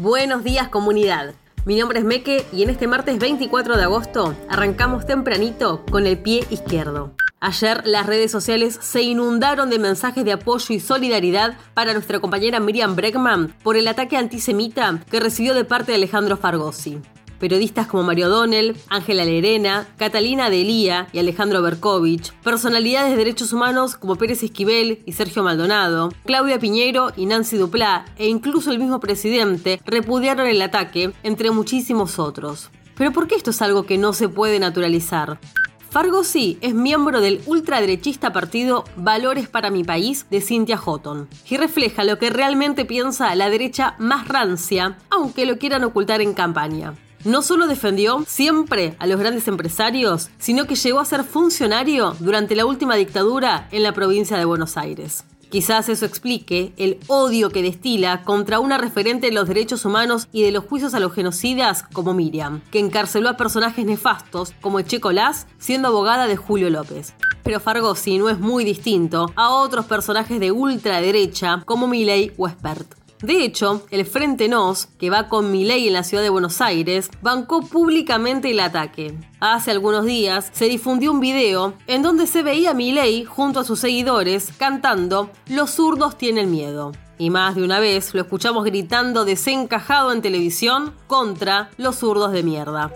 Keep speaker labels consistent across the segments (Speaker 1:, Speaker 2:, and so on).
Speaker 1: Buenos días comunidad. Mi nombre es Meke y en este martes 24 de agosto arrancamos tempranito con el pie izquierdo. Ayer las redes sociales se inundaron de mensajes de apoyo y solidaridad para nuestra compañera Miriam Bregman por el ataque antisemita que recibió de parte de Alejandro Fargosi. Periodistas como Mario Donnell, Ángela Lerena, Catalina Delía y Alejandro Berkovich, personalidades de derechos humanos como Pérez Esquivel y Sergio Maldonado, Claudia Piñero y Nancy Duplá, e incluso el mismo presidente repudiaron el ataque, entre muchísimos otros. Pero ¿por qué esto es algo que no se puede naturalizar? Fargosi es miembro del ultraderechista partido Valores para mi País de Cynthia Houghton y refleja lo que realmente piensa la derecha más rancia, aunque lo quieran ocultar en campaña. No solo defendió siempre a los grandes empresarios, sino que llegó a ser funcionario durante la última dictadura en la provincia de Buenos Aires. Quizás eso explique el odio que destila contra una referente de los derechos humanos y de los juicios a los genocidas como Miriam, que encarceló a personajes nefastos como Eche Colás, siendo abogada de Julio López. Pero Fargosi no es muy distinto a otros personajes de ultraderecha como Milley o Espert. De hecho, el Frente Nos, que va con Milei en la ciudad de Buenos Aires, bancó públicamente el ataque. Hace algunos días se difundió un video en donde se veía a Milei junto a sus seguidores cantando Los zurdos tienen miedo. Y más de una vez lo escuchamos gritando desencajado en televisión contra los zurdos de mierda.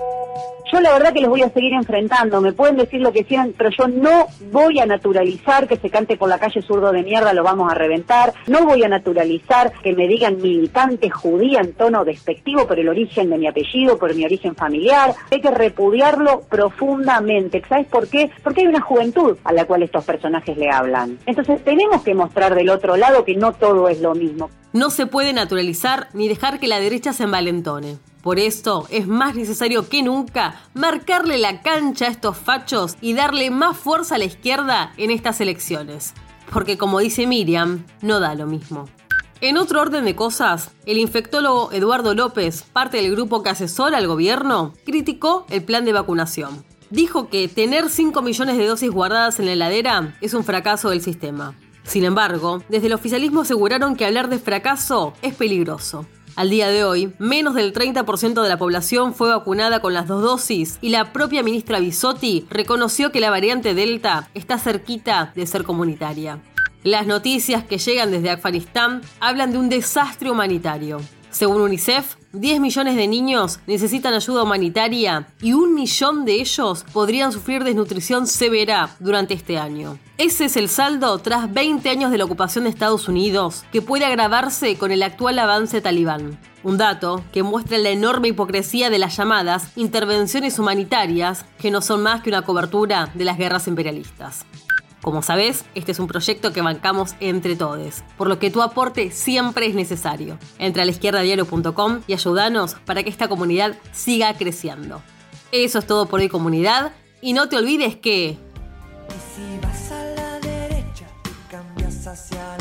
Speaker 2: Yo la verdad que los voy a seguir enfrentando, me pueden decir lo que quieran, pero yo no voy a naturalizar que se cante por la calle zurdo de mierda, lo vamos a reventar, no voy a naturalizar que me digan militante judía en tono despectivo por el origen de mi apellido, por mi origen familiar, hay que repudiarlo profundamente, ¿sabes por qué? Porque hay una juventud a la cual estos personajes le hablan. Entonces tenemos que mostrar del otro lado que no todo es lo mismo.
Speaker 1: No se puede naturalizar ni dejar que la derecha se envalentone. Por esto es más necesario que nunca marcarle la cancha a estos fachos y darle más fuerza a la izquierda en estas elecciones. Porque como dice Miriam, no da lo mismo. En otro orden de cosas, el infectólogo Eduardo López, parte del grupo que asesora al gobierno, criticó el plan de vacunación. Dijo que tener 5 millones de dosis guardadas en la heladera es un fracaso del sistema. Sin embargo, desde el oficialismo aseguraron que hablar de fracaso es peligroso. Al día de hoy, menos del 30% de la población fue vacunada con las dos dosis y la propia ministra Bisotti reconoció que la variante Delta está cerquita de ser comunitaria. Las noticias que llegan desde Afganistán hablan de un desastre humanitario. Según UNICEF, 10 millones de niños necesitan ayuda humanitaria y un millón de ellos podrían sufrir desnutrición severa durante este año. Ese es el saldo tras 20 años de la ocupación de Estados Unidos, que puede agravarse con el actual avance talibán. Un dato que muestra la enorme hipocresía de las llamadas intervenciones humanitarias, que no son más que una cobertura de las guerras imperialistas. Como sabes, este es un proyecto que bancamos entre todos, por lo que tu aporte siempre es necesario. Entra a la izquierdadiario.com y ayúdanos para que esta comunidad siga creciendo. Eso es todo por hoy comunidad y no te olvides que...
Speaker 3: si vas a la derecha, cambias hacia